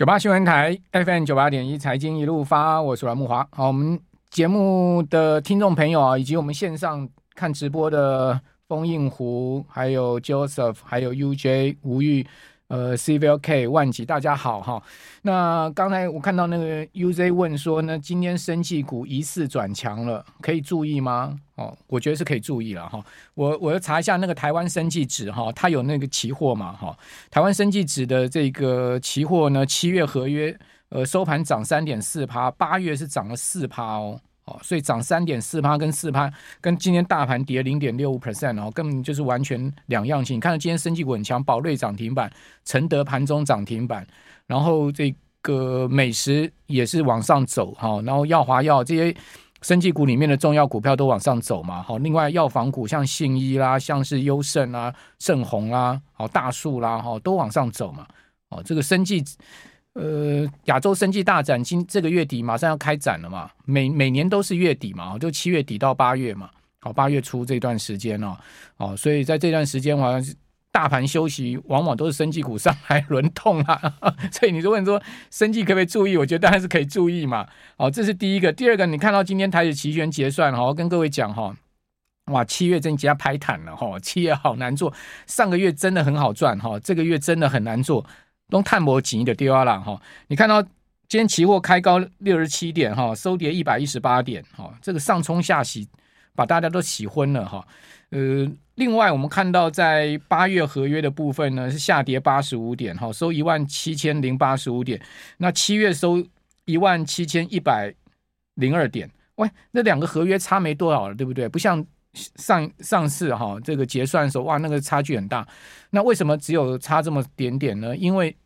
九八新闻台 FM 九八点一财经一路发，我是阮木华。好，我们节目的听众朋友啊，以及我们线上看直播的封印湖，还有 Joseph，还有 UJ 吴玉。呃，CVK v 万吉，大家好哈。那刚才我看到那个 UZ 问说呢，今天生技股疑似转强了，可以注意吗？哦，我觉得是可以注意了哈。我我要查一下那个台湾生技指哈，它有那个期货嘛哈。台湾生技指的这个期货呢，七月合约呃收盘涨三点四趴，八月是涨了四趴哦。所以涨三点四趴跟四趴，跟今天大盘跌零点六五 percent 哦，根本就是完全两样性。你看到今天生技股很强，宝瑞涨停板，承德盘中涨停板，然后这个美食也是往上走哈，然后药华药这些生技股里面的重要股票都往上走嘛。好，另外药房股像信医啦，像是优胜啊、盛虹啦、好大树啦，哈都往上走嘛。哦，这个生技。呃，亚洲生技大展今这个月底马上要开展了嘛，每每年都是月底嘛，就七月底到八月嘛，好，八月初这段时间哦，哦，所以在这段时间，好像是大盘休息，往往都是生技股上来轮动啊，所以你如果说生技可不可以注意？我觉得当然是可以注意嘛，好，这是第一个，第二个，你看到今天台指期权结算，好，跟各位讲哈，哇，七月真加拍坦了哈，七月好难做，上个月真的很好赚哈，这个月真的很难做。都探摩紧的丢了哈，你看到今天期货开高六十七点哈，收跌一百一十八点哈，这个上冲下洗把大家都洗昏了哈。呃，另外我们看到在八月合约的部分呢是下跌八十五点哈，收一万七千零八十五点。那七月收一万七千一百零二点，喂，那两个合约差没多少了，对不对？不像上上市哈这个结算的时候哇，那个差距很大。那为什么只有差这么点点呢？因为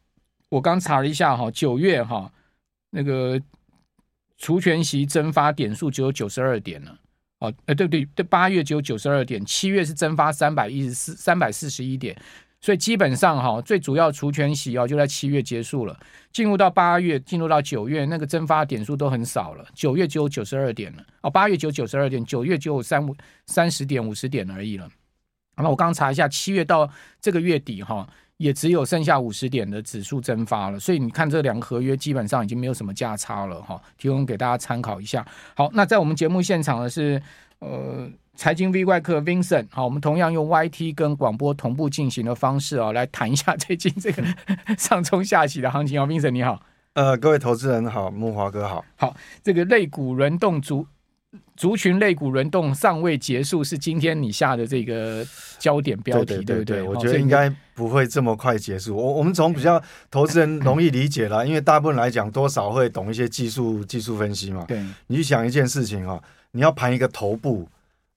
我刚查了一下哈，九月哈那个除权息增发点数只有九十二点了哦，呃对对对，八月只有九十二点，七月是增发三百一十四三百四十一点，所以基本上哈最主要除权息哦就在七月结束了，进入到八月，进入到九月那个增发点数都很少了，九月只有九十二点了哦，八月只有九十二点，九月只有三五三十点五十点而已了。那我刚查一下，七月到这个月底哈。也只有剩下五十点的指数蒸发了，所以你看这两个合约基本上已经没有什么价差了哈，提供给大家参考一下。好，那在我们节目现场的是呃财经 V 怪客 Vincent，好，我们同样用 YT 跟广播同步进行的方式啊，来谈一下最近这个 上冲下洗的行情啊，Vincent 你好，呃，各位投资人好，木华哥好，好，这个类股轮动族。族群类股轮动尚未结束，是今天你下的这个焦点标题，对，对，对，对不对？我觉得应该不会这么快结束。我我们从比较投资人容易理解啦，因为大部分来讲多少会懂一些技术技术分析嘛。对，你去想一件事情哈，你要盘一个头部，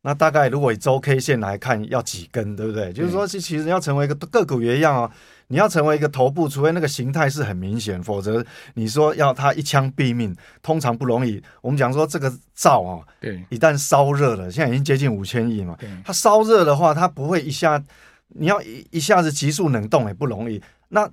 那大概如果以周 K 线来看，要几根，对不对？就是说，其实要成为一个个股也一样哦。你要成为一个头部，除非那个形态是很明显，否则你说要它一枪毙命，通常不容易。我们讲说这个灶啊，对，一旦烧热了，现在已经接近五千亿嘛，它烧热的话，它不会一下，你要一一下子急速冷冻也不容易。那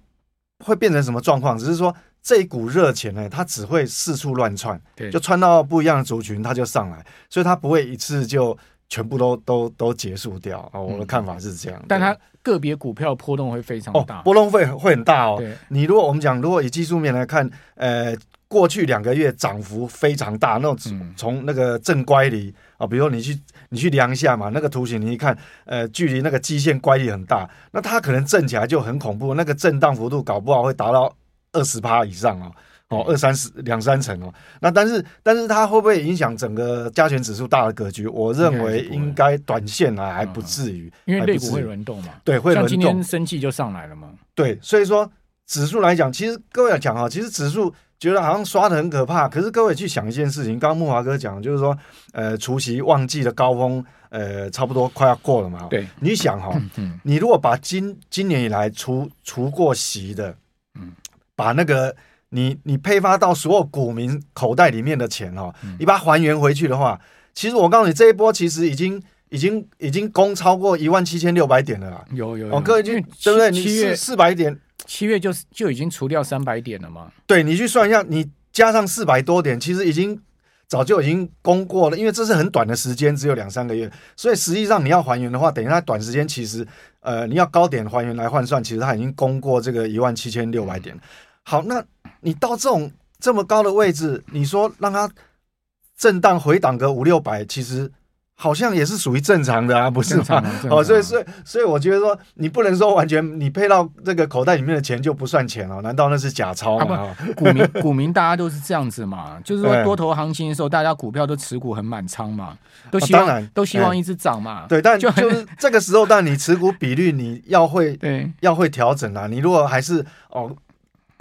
会变成什么状况？只是说这一股热钱呢，它只会四处乱窜，对，就窜到不一样的族群，它就上来，所以它不会一次就。全部都都都结束掉啊！我的看法是这样，但它个别股票波动会非常大，哦、波动会会很大哦。你如果我们讲，如果以技术面来看，呃，过去两个月涨幅非常大，那种从那个正乖离啊，比如说你去你去量一下嘛，那个图形你一看，呃，距离那个基线乖离很大，那它可能震起来就很恐怖，那个震荡幅度搞不好会达到二十趴以上哦。哦，二三十两三成哦，那但是但是它会不会影响整个加权指数大的格局？我认为应该短线来还不至于，因为类股会轮动嘛。对，会轮动。像今天生气就上来了嘛。对，所以说指数来讲，其实各位来讲哈，其实指数觉得好像刷的很可怕，可是各位去想一件事情，刚刚木华哥讲就是说，呃，除夕旺季的高峰，呃，差不多快要过了嘛。对，你想哈，你如果把今今年以来除除过席的，嗯，把那个。你你配发到所有股民口袋里面的钱哦，你把它还原回去的话，其实我告诉你，这一波其实已经已经已经攻超过一万七千六百点了啦。有有哦，各位就对不对？七月四百点，七月就就已经除掉三百点了嘛。对，你去算一下，你加上四百多点，其实已经早就已经攻过了，因为这是很短的时间，只有两三个月，所以实际上你要还原的话，等于它短时间其实呃你要高点还原来换算，其实它已经攻过这个一万七千六百点。好，那。你到这种这么高的位置，你说让它震荡回档个五六百，其实。好像也是属于正常的啊，不是吗？哦，所以所以所以我觉得说，你不能说完全你配到这个口袋里面的钱就不算钱哦？难道那是假钞吗？啊、股民股民大家都是这样子嘛，就是说多头行情的时候，大家股票都持股很满仓嘛，都希望、都希望一直涨嘛。对，但就是这个时候，但你持股比率你要会 对要会调整啊。你如果还是哦。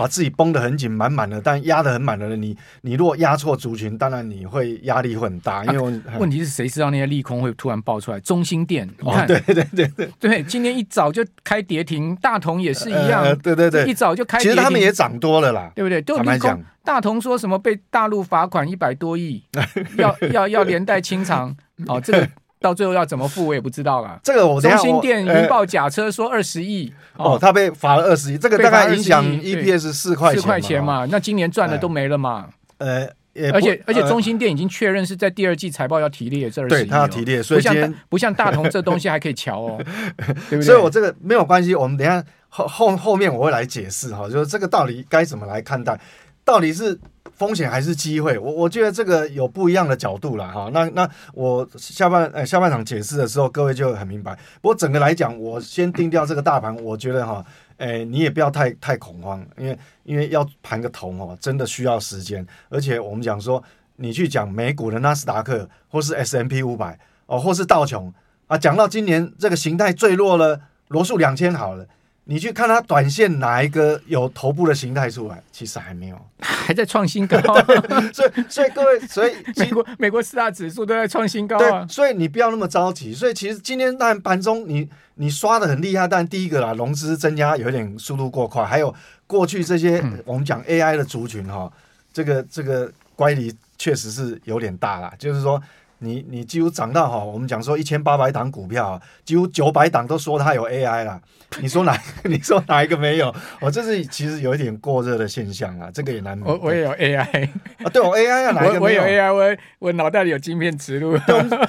把自己绷得很紧，满满的，但压得很满的人，你你如果压错族群，当然你会压力会很大。因为 问题是谁知道那些利空会突然爆出来？中心店，你看，对对对对对，今天一早就开跌停，大同也是一样，对对对，一早就开。其实他们也涨多了啦，对不对？都利空。大同说什么被大陆罚款一百多亿，要要要连带清偿，哦，这个。到最后要怎么付，我也不知道了。这个我中兴电云豹假车说二十亿哦，他被罚了二十亿，这个大概影响 EPS 四块四块钱嘛。那今年赚的都没了嘛？呃，而且而且中兴电已经确认是在第二季财报要提列这二十亿，对，他要提列，所以不像不像大同这东西还可以瞧哦，对不对？所以我这个没有关系，我们等下后后后面我会来解释哈，就是这个到底该怎么来看待，到底是。风险还是机会，我我觉得这个有不一样的角度了哈。那那我下半呃下半场解释的时候，各位就很明白。不过整个来讲，我先定掉这个大盘，我觉得哈，诶你也不要太太恐慌，因为因为要盘个头哦，真的需要时间。而且我们讲说，你去讲美股的纳斯达克，或是 S M P 五百哦，或是道琼啊，讲到今年这个形态坠落了，罗素两千好了。你去看它短线哪一个有头部的形态出来？其实还没有，还在创新高。所以，所以各位，所以美国美国四大指数都在创新高啊。所以你不要那么着急。所以其实今天当然盘中你你刷的很厉害，但第一个啦，融资增加有点速度过快，还有过去这些我们讲 AI 的族群哈，这个这个乖离确实是有点大啦。就是说。你你几乎涨到哈，我们讲说一千八百档股票，几乎九百档都说它有 AI 了。你说哪？你说哪一个没有？我这是其实有一点过热的现象啊，这个也难免。我我也有 AI 啊，对我 AI 啊，哪一个没有？我有 AI，我我脑袋里有晶片植入。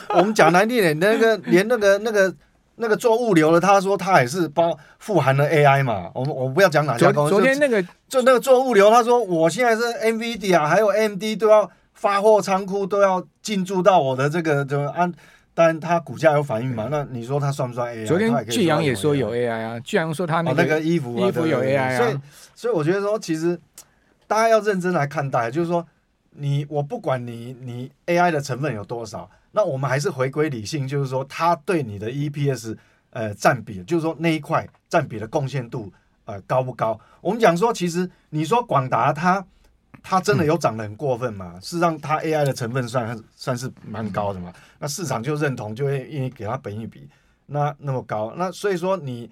我们讲难听点，那个 连那个那个那个做物流的，他说他也是包富含了 AI 嘛。我们我不要讲哪家公司。昨天那个就那个做物流，他说我现在是 NVIDIA 还有 AMD 都要。发货仓库都要进驻到我的这个，就按，当然它股价有反应嘛。那你说它算不算 AI？昨天巨阳也说有 AI 啊，巨阳说他那个、哦、那个衣服衣服有 AI 啊。所以所以我觉得说，其实大家要认真来看待，就是说你我不管你你 AI 的成分有多少，那我们还是回归理性，就是说它对你的 EPS 呃占比，就是说那一块占比的贡献度呃高不高？我们讲说，其实你说广达它。它真的有涨得很过分吗？事实上，它 AI 的成分算算是蛮高的嘛。那市场就认同，就会愿意给它本一比那那么高。那所以说你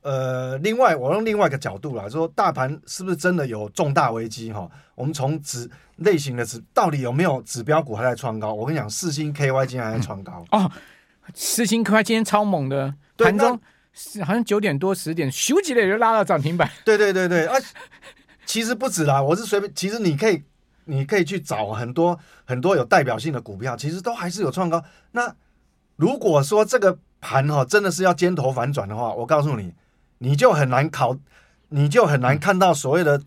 呃，另外我用另外一个角度来说，大盘是不是真的有重大危机哈？我们从指类型的指到底有没有指标股还在创高？我跟你讲，四星 KY 今天还在创高、嗯、哦，四星 KY 今天超猛的，盘中好像九点多十点，咻几类就拉到涨停板。对对对对啊。其实不止啦，我是随便。其实你可以，你可以去找很多很多有代表性的股票，其实都还是有创高。那如果说这个盘哈真的是要尖头反转的话，我告诉你，你就很难考，你就很难看到所谓的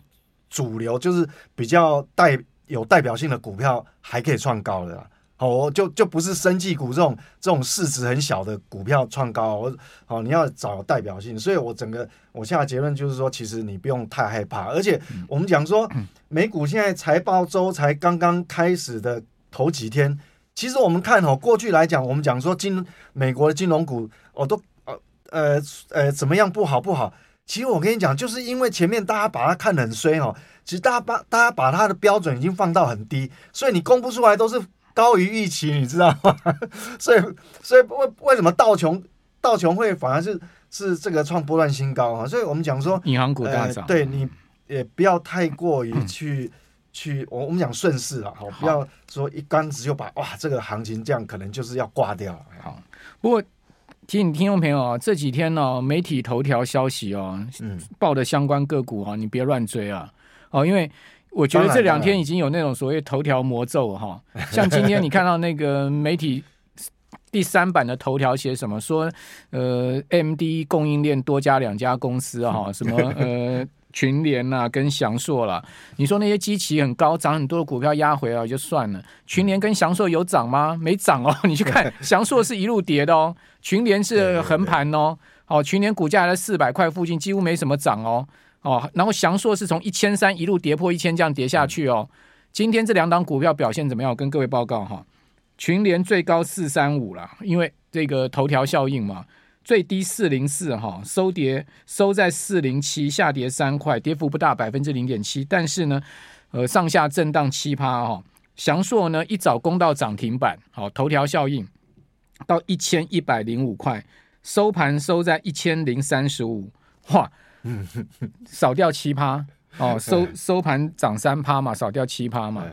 主流，就是比较带有代表性的股票还可以创高的啦。哦，就就不是生技股这种这种市值很小的股票创高，我好你要找代表性，所以我整个我下的结论就是说，其实你不用太害怕，而且我们讲说 美股现在财报周才刚刚开始的头几天，其实我们看哦，过去来讲，我们讲说金美国的金融股哦都呃呃呃怎么样不好不好，其实我跟你讲，就是因为前面大家把它看得很衰哦，其实大家把大家把它的标准已经放到很低，所以你公布出来都是。高于预期，你知道吗？所以，所以为为什么道琼道琼会反而是是这个创波段新高啊？所以我们讲说，银行股大涨，呃，对你也不要太过于去、嗯、去，我我们讲顺势啊，好，不要说一竿子就把哇这个行情这样可能就是要挂掉。好，不过提醒听众朋友啊，这几天呢、哦、媒体头条消息哦，嗯，报的相关个股啊，你别乱追啊，哦，因为。我觉得这两天已经有那种所谓头条魔咒哈，像今天你看到那个媒体第三版的头条写什么说，呃，AMD 供应链多加两家公司哈，什么呃群联呐、啊，跟翔硕啦。你说那些基期很高、涨很多的股票压回来就算了，群联跟翔硕有涨吗？没涨哦。你去看 翔硕是一路跌的哦，群联是横盘哦。哦，群联股价在四百块附近，几乎没什么涨哦。哦，然后祥硕是从一千三一路跌破一千，这样跌下去哦。今天这两档股票表现怎么样？我跟各位报告哈，群联最高四三五了，因为这个头条效应嘛。最低四零四哈，收跌收在四零七，下跌三块，跌幅不大，百分之零点七。但是呢，呃，上下震荡七趴哈。祥硕呢一早攻到涨停板，好，头条效应到一千一百零五块，收盘收在一千零三十五，哇，少掉七趴哦，收收盘涨三趴嘛，少掉七趴嘛。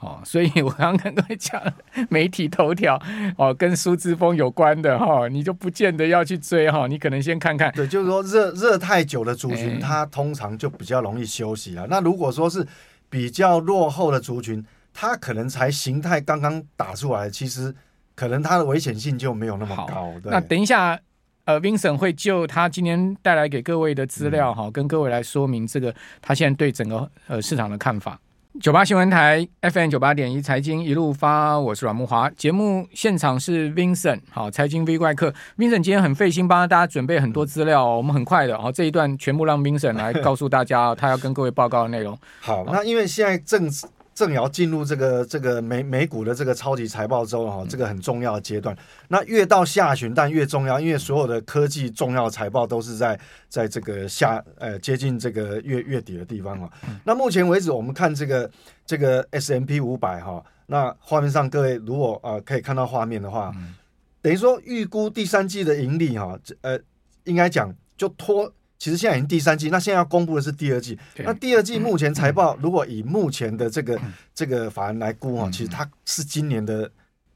哦，所以我刚刚跟讲，媒体头条哦，跟苏之峰有关的哈、哦，你就不见得要去追哈、哦，你可能先看看。对，就是说热热太久的族群，它通常就比较容易休息了。欸、那如果说是比较落后的族群，它可能才形态刚刚打出来，其实可能它的危险性就没有那么高。对，那等一下，呃，Vincent 会就他今天带来给各位的资料哈、嗯，跟各位来说明这个他现在对整个呃市场的看法。九八新闻台 FM 九八点一财经一路发，我是阮慕华。节目现场是 Vincent，好，财经 V 怪客。Vincent 今天很费心帮大家准备很多资料，我们很快的，好，这一段全部让 Vincent 来告诉大家 他要跟各位报告的内容。好，那因为现在正。正要进入这个这个美美股的这个超级财报周哈，这个很重要的阶段。那越到下旬，但越重要，因为所有的科技重要财报都是在在这个下呃接近这个月月底的地方哈。那目前为止，我们看这个这个 S M P 五百哈，那画面上各位如果呃可以看到画面的话，等于说预估第三季的盈利哈，呃应该讲就拖。其实现在已经第三季，那现在要公布的是第二季。那第二季目前财报，如果以目前的这个这个法人来估哈，其实它是今年的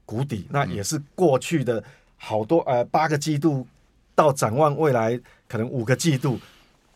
谷底，那也是过去的好多呃八个季度到展望未来可能五个季度，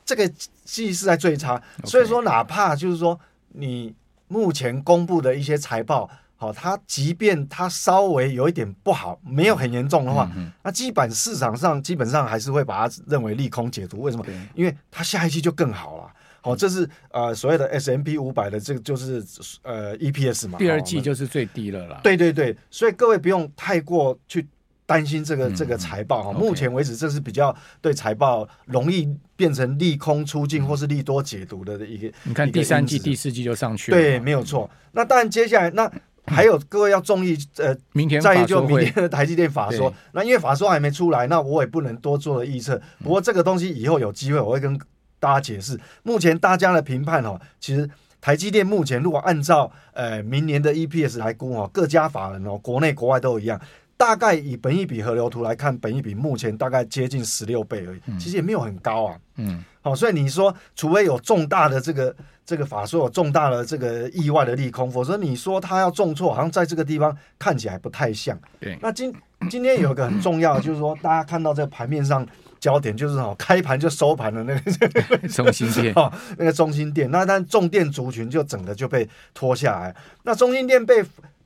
这个季是在最差。所以说，哪怕就是说你目前公布的一些财报。好，它即便它稍微有一点不好，没有很严重的话，嗯，那基本市场上基本上还是会把它认为利空解读。为什么？因为它下一期就更好了。好，这是呃所谓的 S M P 五百的这个就是呃 EPS 嘛，第二季就是最低了啦。对对对，所以各位不用太过去担心这个这个财报哈，嗯。目前为止，这是比较对财报容易变成利空出尽或是利多解读的一个。你看第三季、第四季就上去了。对，没有错。那当然，接下来那。还有各位要注意，呃，明天在意就明天的台积电法说，那因为法说还没出来，那我也不能多做的预测。不过这个东西以后有机会我会跟大家解释。目前大家的评判哦，其实台积电目前如果按照呃明年的 EPS 来估哦，各家法人哦，国内国外都一样，大概以本益比河流图来看，本益比目前大概接近十六倍而已，其实也没有很高啊。嗯，好，所以你说除非有重大的这个。这个法说有重大的这个意外的利空，否则你说他要重挫，好像在这个地方看起来不太像。对，那今今天有一个很重要的，就是说大家看到这个盘面上焦点就是哦，开盘就收盘的那个 中心店 哦，那个中心店，那但重电族群就整个就被拖下来。那中心店被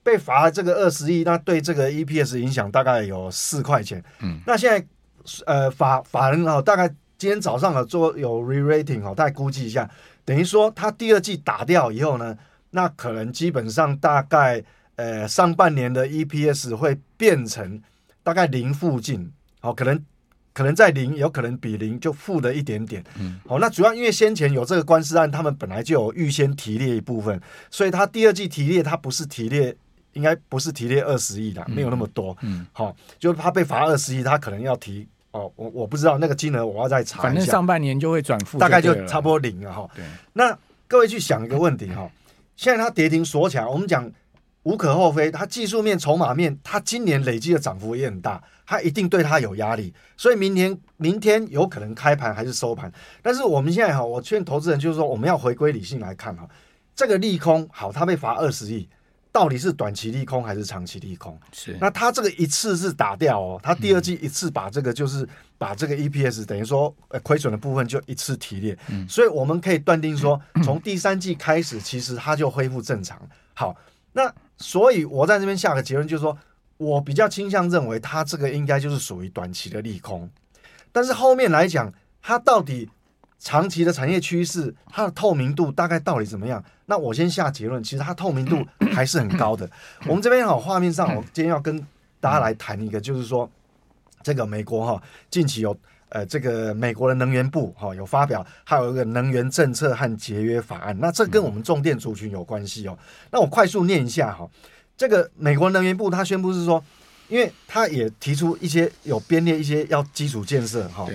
被罚了这个二十亿，那对这个 EPS 影响大概有四块钱。嗯，那现在呃法法人哦，大概今天早上有做有 re-rating 哦，大概估计一下。等于说，它第二季打掉以后呢，那可能基本上大概呃上半年的 EPS 会变成大概零附近，好，可能可能在零，有可能比零就负的一点点。嗯，好，那主要因为先前有这个官司案，他们本来就有预先提列一部分，所以它第二季提列，它不是提列，应该不是提列二十亿的，没有那么多。嗯，好，就是他被罚二十亿，他可能要提。哦，我我不知道那个金额，我要再查一下。反正上半年就会转负，大概就差不多零了哈。对，那各位去想一个问题哈，现在它跌停锁起来，我们讲无可厚非，它技术面、筹码面，它今年累积的涨幅也很大，它一定对它有压力，所以明天明天有可能开盘还是收盘。但是我们现在哈，我劝投资人就是说，我们要回归理性来看哈，这个利空好，它被罚二十亿。到底是短期利空还是长期利空？是，那他这个一次是打掉哦，他第二季一次把这个就是把这个 EPS 等于说呃亏损的部分就一次提炼，嗯，所以我们可以断定说，从第三季开始，其实它就恢复正常。好，那所以我在这边下个结论就是说，我比较倾向认为它这个应该就是属于短期的利空，但是后面来讲，它到底长期的产业趋势，它的透明度大概到底怎么样？那我先下结论，其实它透明度 还是很高的。我们这边好，画面上，我今天要跟大家来谈一个，就是说这个美国哈，近期有呃这个美国的能源部哈有发表，还有一个能源政策和节约法案。那这跟我们重电族群有关系哦。那我快速念一下哈，这个美国能源部它宣布是说，因为它也提出一些有编列一些要基础建设哈。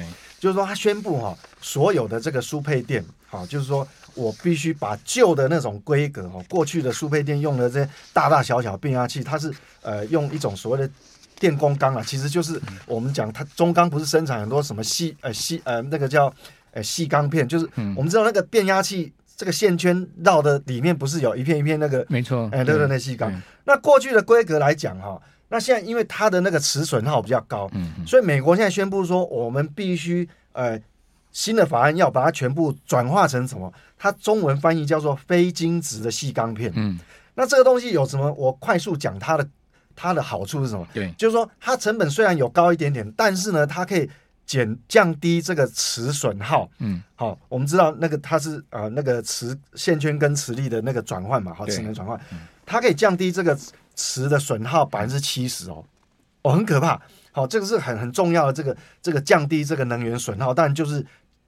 就是说，他宣布哈，所有的这个输配电，哈，就是说我必须把旧的那种规格哈，过去的输配电用的这些大大小小变压器，它是呃用一种所谓的电工钢啊，其实就是我们讲它中钢不是生产很多什么细呃细呃那个叫呃细钢片，就是我们知道那个变压器这个线圈绕的里面不是有一片一片那个没错，哎对对那细钢，那过去的规格来讲哈。那现在因为它的那个磁损耗比较高，嗯，所以美国现在宣布说，我们必须呃新的法案要把它全部转化成什么？它中文翻译叫做非晶质的细钢片，嗯，那这个东西有什么？我快速讲它的它的好处是什么？对，就是说它成本虽然有高一点点，但是呢，它可以减降低这个磁损耗，嗯，好，我们知道那个它是呃那个磁线圈跟磁力的那个转换嘛，好，磁能转换，它可以降低这个。磁的损耗百分之七十哦，哦，很可怕。好，这个是很很重要的，这个这个降低这个能源损耗，但就是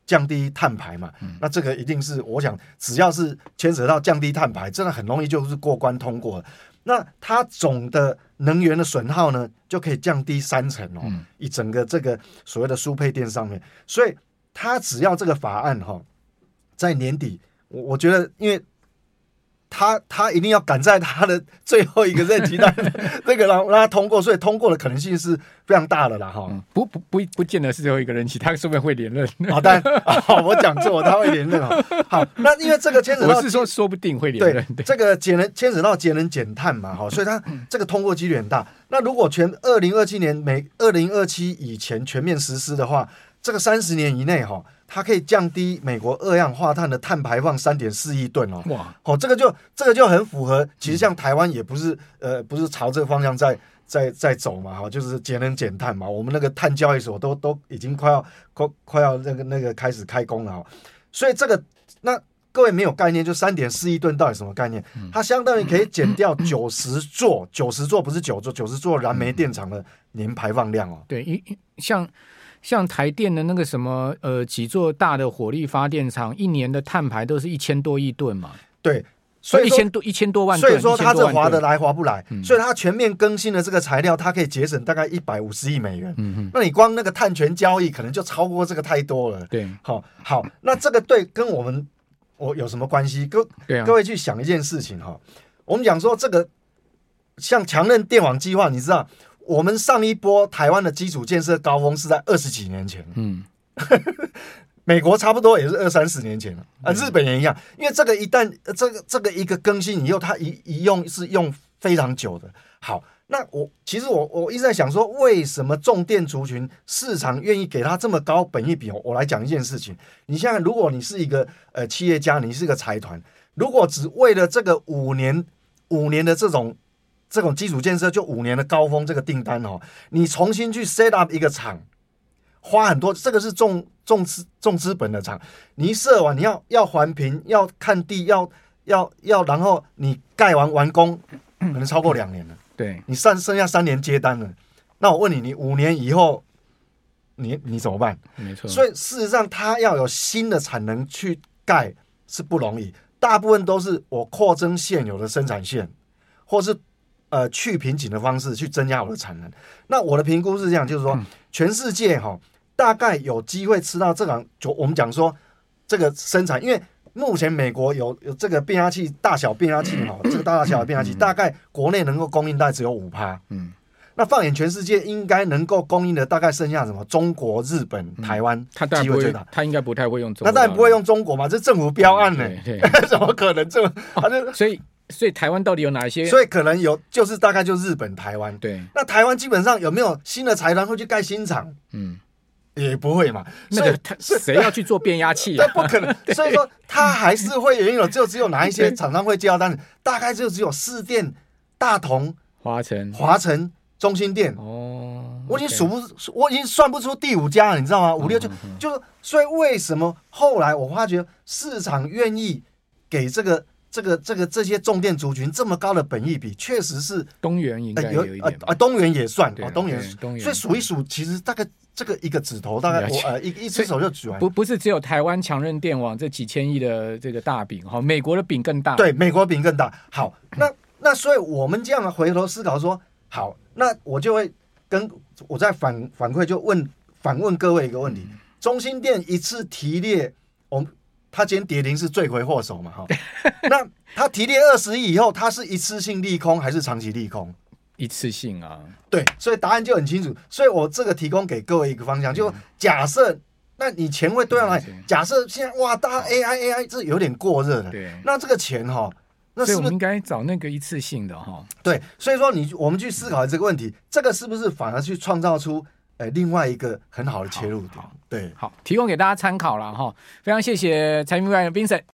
降低碳排嘛。嗯、那这个一定是我想，只要是牵扯到降低碳排，真的很容易就是过关通过。那它总的能源的损耗呢，就可以降低三成哦。嗯、以整个这个所谓的输配电上面，所以它只要这个法案哈、哦，在年底，我我觉得因为。他他一定要赶在他的最后一个任期，但这个让让他通过，所以通过的可能性是非常大的啦，哈、嗯。不不不不见得是最后一个任期，他说不定会连任。好，但好，我讲错，他会连任哦。好，那因为这个牵扯到，我是说说不定会连任。对，这个节能牵扯到节能减碳嘛，哈，所以他这个通过几率很大。那如果全二零二七年每二零二七以前全面实施的话，这个三十年以内，哈。它可以降低美国二氧化碳的碳排放三点四亿吨哦，哇，哦，这个就这个就很符合。其实像台湾也不是呃不是朝这个方向在在在走嘛，哈，就是节能减碳嘛。我们那个碳交易所都都已经快要快快要那个那个开始开工了哦。所以这个那各位没有概念，就三点四亿吨到底什么概念？它相当于可以减掉九十座九十座不是九座九十座燃煤电厂的年排放量哦。对，一像。像台电的那个什么呃几座大的火力发电厂，一年的碳排都是一千多亿吨嘛。对，所以一千多一千多万吨。所以说它这划得来划不来，嗯、所以它全面更新了这个材料，它可以节省大概一百五十亿美元。嗯哼，那你光那个碳权交易可能就超过这个太多了。对，好，好，那这个对跟我们我有什么关系？各、啊、各位去想一件事情哈，我们讲说这个像强韧电网计划，你知道？我们上一波台湾的基础建设高峰是在二十几年前，嗯，美国差不多也是二三十年前了，啊，日本也一样，因为这个一旦这个这个一个更新以后，它一一用是用非常久的。好，那我其实我我一直在想说，为什么重电族群市场愿意给它这么高本益比？我来讲一件事情，你现在如果你是一个呃企业家，你是一个财团，如果只为了这个五年五年的这种。这种基础建设就五年的高峰，这个订单哦，你重新去 set up 一个厂，花很多，这个是重重资重资本的厂，你一设完，你要要环评，要看地，要要要，然后你盖完完工，可能超过两年了。对，你剩剩下三年接单了，那我问你，你五年以后，你你怎么办？没错。所以事实上，它要有新的产能去盖是不容易，大部分都是我扩增现有的生产线，或是。呃，去瓶颈的方式去增加我的产能。那我的评估是这样，就是说，全世界哈，大概有机会吃到这个，就我们讲说这个生产，因为目前美国有有这个变压器，大小变压器哈，这个大大小小变压器，大概国内能够供应大概只有五趴。嗯，那放眼全世界，应该能够供应的大概剩下什么？中国、日本、台湾，他机会最大。他应该不太会用中国，那当然不会用中国嘛，这政府标案呢，怎么可能这？他就所以。所以台湾到底有哪些？所以可能有，就是大概就日本、台湾。对，那台湾基本上有没有新的财团会去盖新厂？嗯，也不会嘛。那个他谁要去做变压器啊？不可能。所以说他还是会原有，就只有哪一些厂商会接到单子，大概就只有市电、大同、华城、华城。中心店哦，我已经数不，我已经算不出第五家了，你知道吗？五六就就是，所以为什么后来我发觉市场愿意给这个这个这个这些重电族群这么高的本益比，确实是东元应该有一点啊，东元也算啊，东元，所以数一数，其实大概这个一个指头大概我呃一一只手就举完，不不是只有台湾强韧电网这几千亿的这个大饼哈，美国的饼更大，对，美国饼更大。好，那那所以我们这样回头思考说，好。那我就会跟我再反反馈，就问反问各位一个问题：中心电一次提列，我们他今天跌停是罪魁祸首嘛？哈，那他提炼二十亿以后，他是一次性利空还是长期利空？一次性啊，对，所以答案就很清楚。所以我这个提供给各位一个方向，就假设，那你钱会对上来？假设现在哇，大家 AI AI 这有点过热了，对，那这个钱哈。那是不是应该找那个一次性的哈？对，所以说你我们去思考这个问题，这个是不是反而去创造出呃另外一个很好的切入点？对，好，提供给大家参考了哈。非常谢谢财经 Vibe 的 Vincent。